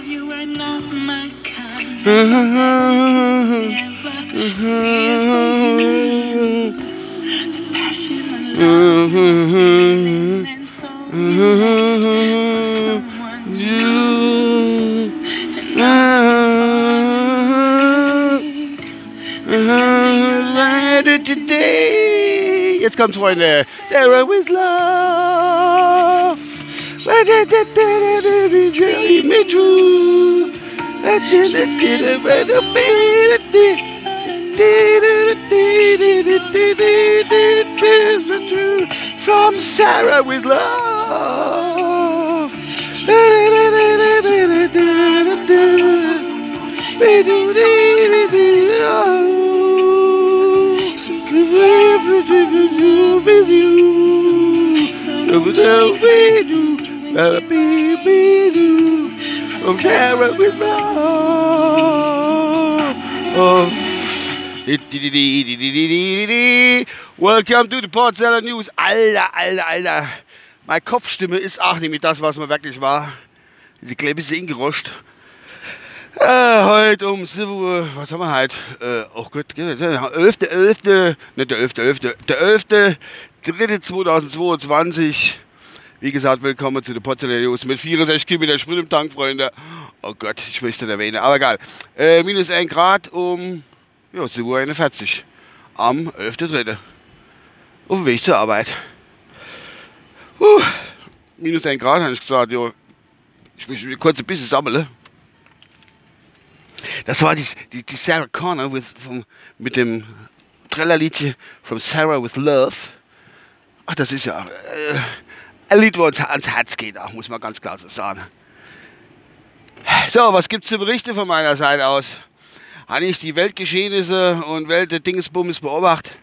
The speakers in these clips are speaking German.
told you were not my kind. Mhm. Never here for you. The passion and love Mhm. and soul you had for someone You. Today. Jetzt kommt's, Freunde. Sarah with love. Jerry me true. From Sarah with with love. Oh. Welcome to the Port Seller News. Alter, alter, alter. Meine Kopfstimme ist auch mit das, was man wirklich war. Die Klebe ist ingeroscht. Äh, heute um 7 Uhr, was haben wir heute? Äh, oh Gott, 11. 11. Nicht der 11. 11. Der 11. 3. 2022. Wie gesagt, willkommen zu Potsdamer News mit 64 Kilometer Sprit im Tank, Freunde. Oh Gott, ich möchte nicht erwähnen, aber egal. Äh, minus 1 Grad um ja, 7.41 Uhr am 11.3. Auf dem Weg zur Arbeit. Puh, minus 1 Grad, habe ich gesagt, ja. Ich mich kurz ein bisschen sammeln. Das war die, die, die Sarah Connor with, vom, mit dem Trellerliedchen From Sarah with Love. Ach, das ist ja äh, ein wo uns ans Herz geht, auch, muss man ganz klar so sagen. So, was gibt's zu berichten von meiner Seite aus? Habe ich die Weltgeschehnisse und Welt der Dingsbums beobachtet?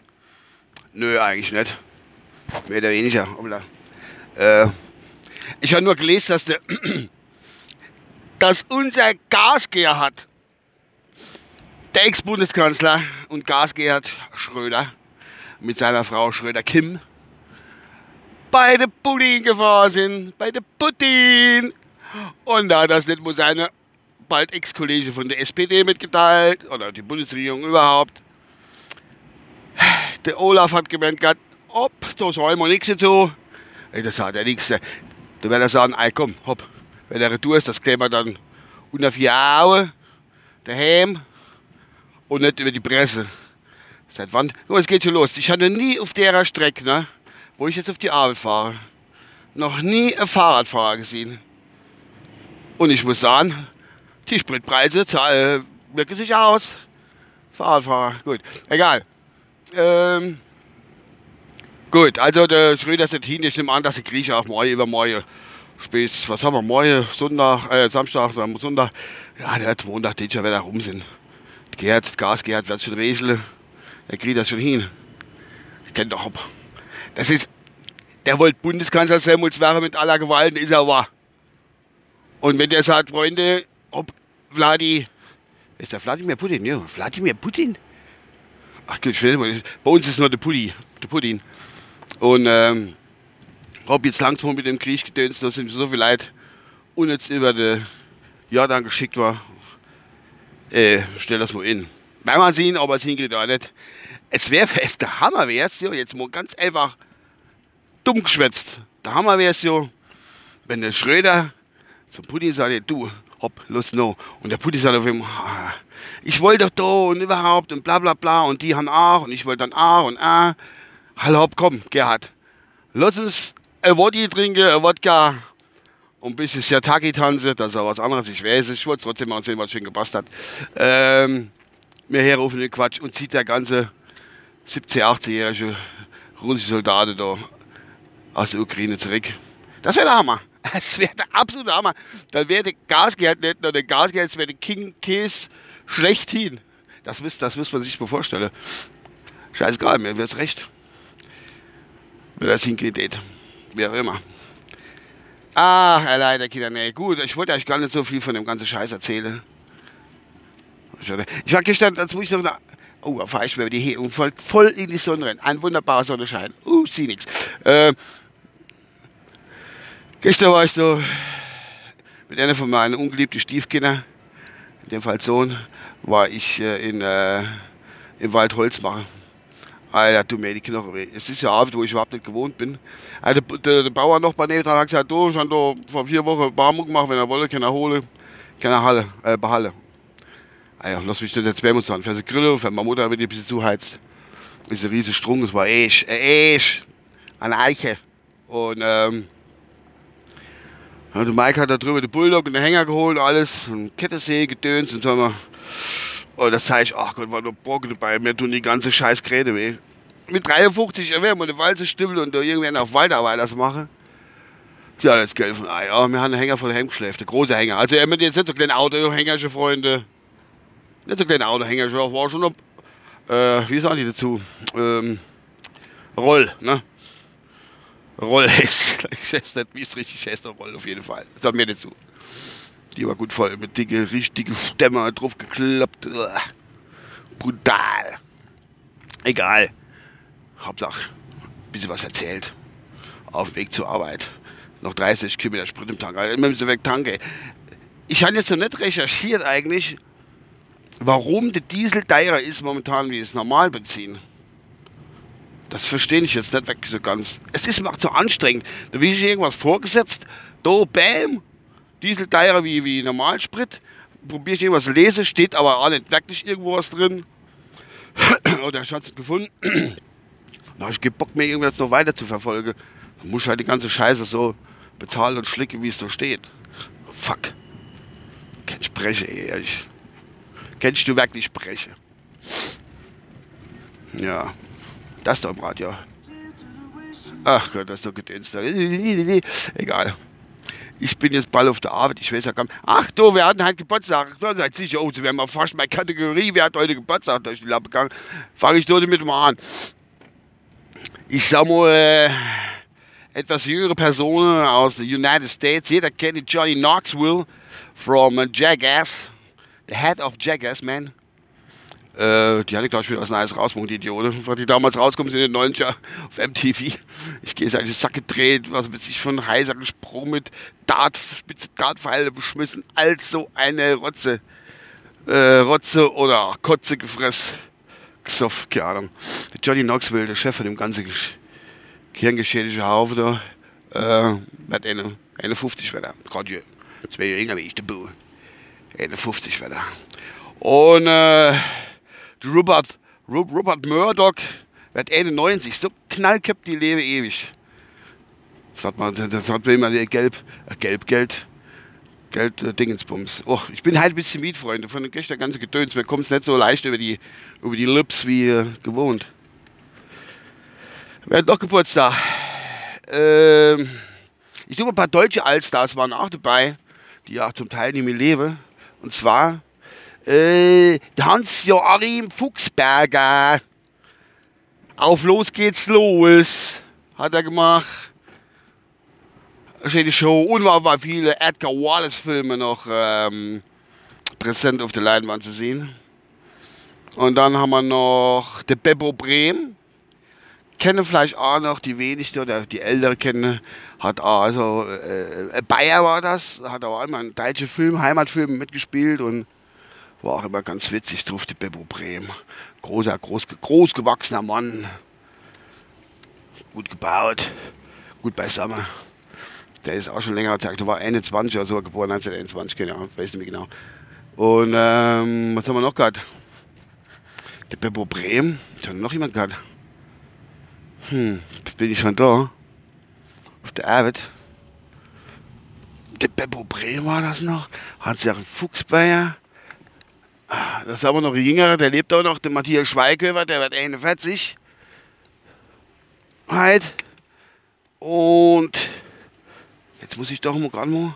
Nö, eigentlich nicht. Mehr oder weniger. Äh, ich habe nur gelesen, dass, der, dass unser Gasgeher hat, der Ex-Bundeskanzler und Gasgeherd Schröder mit seiner Frau Schröder Kim bei der Putin gefahren sind. Bei der Putin. Und da hat das nicht nur seine bald Ex-Kollege von der SPD mitgeteilt oder die Bundesregierung überhaupt. Der Olaf hat gemeint, gehabt, ob, da sagen wir nichts dazu. Ey, Das sagt er nichts. Da wird er sagen, ey komm, hopp, wenn er retour ist, das klären wir dann unter vier Augen daheim und nicht über die Presse. Seit wann? Oh, es geht schon los. Ich hatte nie auf der Strecke, ne, wo ich jetzt auf die Arbeit fahre, noch nie einen Fahrradfahrer gesehen. Und ich muss sagen, die Spritpreise zahl- wirken sich aus. Fahrradfahrer, gut. Egal. Ähm, gut, also der Schröder ist hin. Ich nehme an, dass die Grieche auch morgen übermorgen spät, was haben wir, morgen, Sonntag, äh, Samstag, Sonntag, ja, der hat Montag, den schon wieder rum sind. Gerhard, Gas, Gerhard wird schon regeln. Der kriegt das schon hin. Ich kenn doch, ob. Das ist, der wollte Bundeskanzler muss wäre mit aller Gewalt, ist er wahr. Und wenn der sagt, Freunde, ob Vladi, ist der Wladimir Putin? Ja, Wladimir Putin? Ach gut, bei uns ist nur der Putin. Der Putin. Und ähm, ob jetzt langsam mit dem Krieg gedönst, da sind so viele Leute unnütz über den Jordan geschickt war. Äh, stell das mal in. Wenn man sehen, ob er es hinkriegt oder nicht. Es wäre es der Hammer wär's, ja, jetzt mal ganz einfach dumm geschwätzt. Der Hammer wär's ja, wenn der Schröder zum Putin sagt, du, hopp, los no. Und der Putin sagt auf ihm, ich wollte doch da und überhaupt und bla bla bla und die haben auch und ich wollte dann auch und ah. Hallo, hopp, komm, Gerhard. Lass uns ein Wodka trinken, ein Wodka und ein bisschen Siataki tanzen, das ist auch was anderes, ich weiß es, ich wollte trotzdem mal sehen, was schön gepasst hat. Ähm, mir herrufen den Quatsch und zieht der ganze 17-, 18-jährige russische Soldaten da aus der Ukraine zurück. Das wäre der Hammer. Das wäre der absolute Hammer. Dann wäre der Gasgehalt nicht nur der Gasgehalt, wäre der King Case schlechthin. Das müsste das man sich mal vorstellen. Scheißegal, mir wird's recht. Wenn das hinkriegt, wie auch immer. Ach, leider, Kinder, nee. Gut, ich wollte euch gar nicht so viel von dem ganzen Scheiß erzählen. Ich war gestern, als wo ich noch da. Oh, ich mir über die He und voll, voll in die Sonne rein. Ein wunderbarer Sonnenschein. Uh, sieh nix. Äh, gestern war ich so mit einer von meinen ungeliebten Stiefkindern, in dem Fall Sohn, war ich äh, in, äh, im Wald Holz machen. Alter, du mir die Knochen weh. Es ist ja Abend, wo ich überhaupt nicht gewohnt bin. Also, der, der, Bauer noch bei neben hat gesagt, du, ich habe vor vier Wochen Barmut gemacht, wenn er wolle, kann er holen. Keine Halle, äh, behalle. Alter, lass mich nicht jetzt wärmen sagen. Für die Grille, für meine Mutter, wenn die ein bisschen zuheizt. Ist ein riesiger Strung, es war äh, Esch. Eine Eiche. Und, ähm, der Mike hat da drüber den Bulldog und den Hänger geholt und alles. Und Kettensäge, Gedöns und so. Und das sag ich, ach Gott, war nur Bock dabei. Mir tun die ganze scheiß Gräte weh. Mit 53 erwärmen und eine Walze stimmel und da irgendwann auf Waldarbeit das mache. Ja, das Geld von Ei. Ja, wir haben einen Hänger voll Hemdschläfte, große Hänger. Also, er mit jetzt nicht so kleine Autohänger, Freunde. Nicht so kleine Autohänger, war schon äh, wie sagen die dazu? Ähm, Roll, ne? Roll heißt, ich weiß nicht, wie es richtig heißt, Roll auf jeden Fall. Das hat mir nicht zu. Die war gut voll, mit dicke, richtige Stämme drauf geklappt. Brutal. Egal. Hauptsache, ein bisschen was erzählt. Auf dem Weg zur Arbeit. Noch 30 Kilometer Sprit im Tank. Also immer so weg tanke. Ich habe jetzt noch nicht recherchiert eigentlich, warum der Diesel teurer ist momentan wie das Normalbenzin. Das verstehe ich jetzt nicht wirklich so ganz. Es ist mir auch zu anstrengend. Da will ich irgendwas vorgesetzt. Da, bam, Diesel teurer wie, wie Normalsprit. Probiere ich irgendwas lese, steht aber auch nicht wirklich irgendwo was drin. Oder ich habe es gefunden. Da habe ich keinen Bock mehr, irgendwas noch weiter zu verfolgen. Dann muss ich halt die ganze Scheiße so bezahlen und schlicken, wie es so steht. Fuck. Kein Spreche, ehrlich. Kennst du wirklich Spreche? Ja. Das da im Radio. Ach Gott, das ist so gedönst. Egal. Ich bin jetzt bald auf der Arbeit, ich weiß ja gar nicht. Ach du, wir hatten halt Geburtstag. Da seid sicher, oh, wir haben mal fast meine Kategorie, wer hat heute Geburtstag durch die Lappe gegangen. Fange ich dort mit mal an. Ich sag mal, äh, etwas jüngere Personen aus den United States. Jeder kennt Johnny Knoxville from Jackass. The head of Jackass, man. Äh, die hatte, glaube ich, wieder aus Neues rausgebracht, die Idiote. Was die damals rauskommen sind in den 90er auf MTV. Ich gehe seine Sack gedreht, was weiß ich, von heißer gesprungen mit Dart, spitze Dartpfeile beschmissen. Also eine Rotze. Äh, Rotze oder Kotze gefressen. Gesoff, keine Ahnung. Johnny Knoxville, der Chef von dem ganzen gehirngeschädigten Haufen da, äh, wird eine, 51 wird er. Gerade zwei Jahre jünger wie ich, der Boo. 51 wird er. Und, äh, der Rupert, Rupert Murdoch wird 91, so knallköpft die lebe ewig. Das hat man, das hat man immer gelb, äh, gelb, Geld, Geld, Dingensbums. Oh, ich bin halt ein bisschen Mietfreunde von gestern ganze Gedöns. Mir kommt es nicht so leicht über die, über die Lips wie äh, gewohnt. Wir hatten doch Geburtstag. Ähm, ich suche ein paar deutsche Allstars waren auch dabei, die auch zum Teil nicht mehr leben. Und zwar äh, Hans-Joachim Fuchsberger. Auf los geht's los, hat er gemacht. Schöne Show. Bei viele Edgar Wallace-Filme noch ähm, präsent auf der Leinwand zu sehen. Und dann haben wir noch der Beppo Brehm. Kennen vielleicht auch noch die wenigsten oder die Älteren kennen. Hat auch, also äh, Bayer war das, hat auch immer einen deutschen Film, Heimatfilm mitgespielt und war auch immer ganz witzig drauf, die Beppo Brehm. Großer, groß, groß gewachsener Mann. Gut gebaut, gut beisammen. Der ist auch schon länger Tag. Der war 21 oder so geboren, 1921, keine Ahnung, weiß nicht mehr genau. Und ähm, was haben wir noch gehabt? Der Beppo Brehm. Habe noch jemand gehabt. Hm, jetzt bin ich schon da. Auf der Arbeit. Der Beppo Brehm war das noch. Hat sich auch ein Fuchsbayer. Das ist aber noch ein jüngerer, der lebt auch noch, der Matthias Schweighöfer, der wird 41. Halt. Und jetzt muss ich doch mal gerade mal.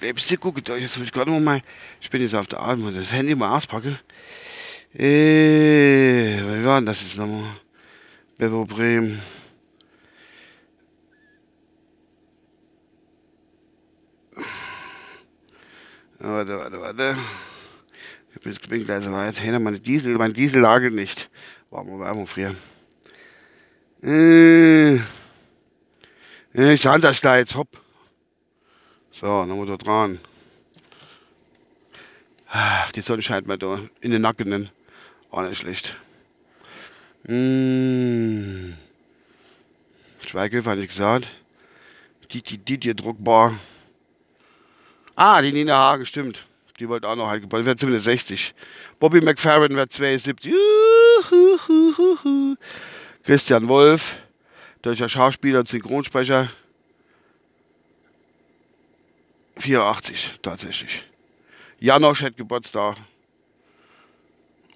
Lebst gucken, jetzt muss ich gerade mal mein. Ich bin jetzt auf der Arbeit, muss das Handy mal auspacken. Äh, wie war denn das jetzt nochmal? Beppo Bremen. Warte, warte, warte. Ich bin gleich so weit. Hinter meine Diesel, mein Diesel lagert nicht. War mal Werbung früher. Äh, ich sah da jetzt, hopp. So, wir da dran. Ach, die Sonne scheint mir da in den Nacken. Auch nicht schlecht. Mmh. Schweighöfer hatte ich gesagt. Die, die, die, die druckbar. Ah, die Nina Hagen, stimmt. Die wollte auch noch halt gebaut. Wird zumindest 60. Bobby McFerrin wird 72. Juhuhuhuhu. Christian Wolf, deutscher Schauspieler und Synchronsprecher. 84, tatsächlich. Janosch hat Geburtstag.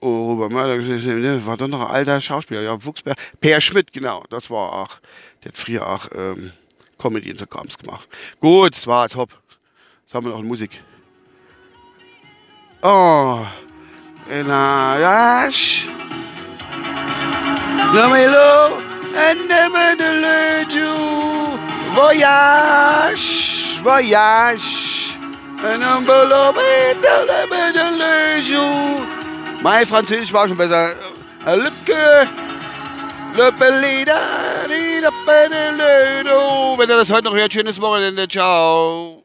Oh, Robert Mörder, war doch noch ein alter Schauspieler, ja, Wuchsberg. Per Schmidt, genau, das war auch. Der hat früher auch ähm, Comedy so Krams gemacht. Gut, das war top. Jetzt haben wir noch Musik. Oh, na, yash. Lamelo, and never the ledu. Voyage, voyage. And I'm below it, never the ledu. Mein Französisch war schon besser. Lücke. Wenn ihr das heute noch hört, schönes Wochenende. Ciao.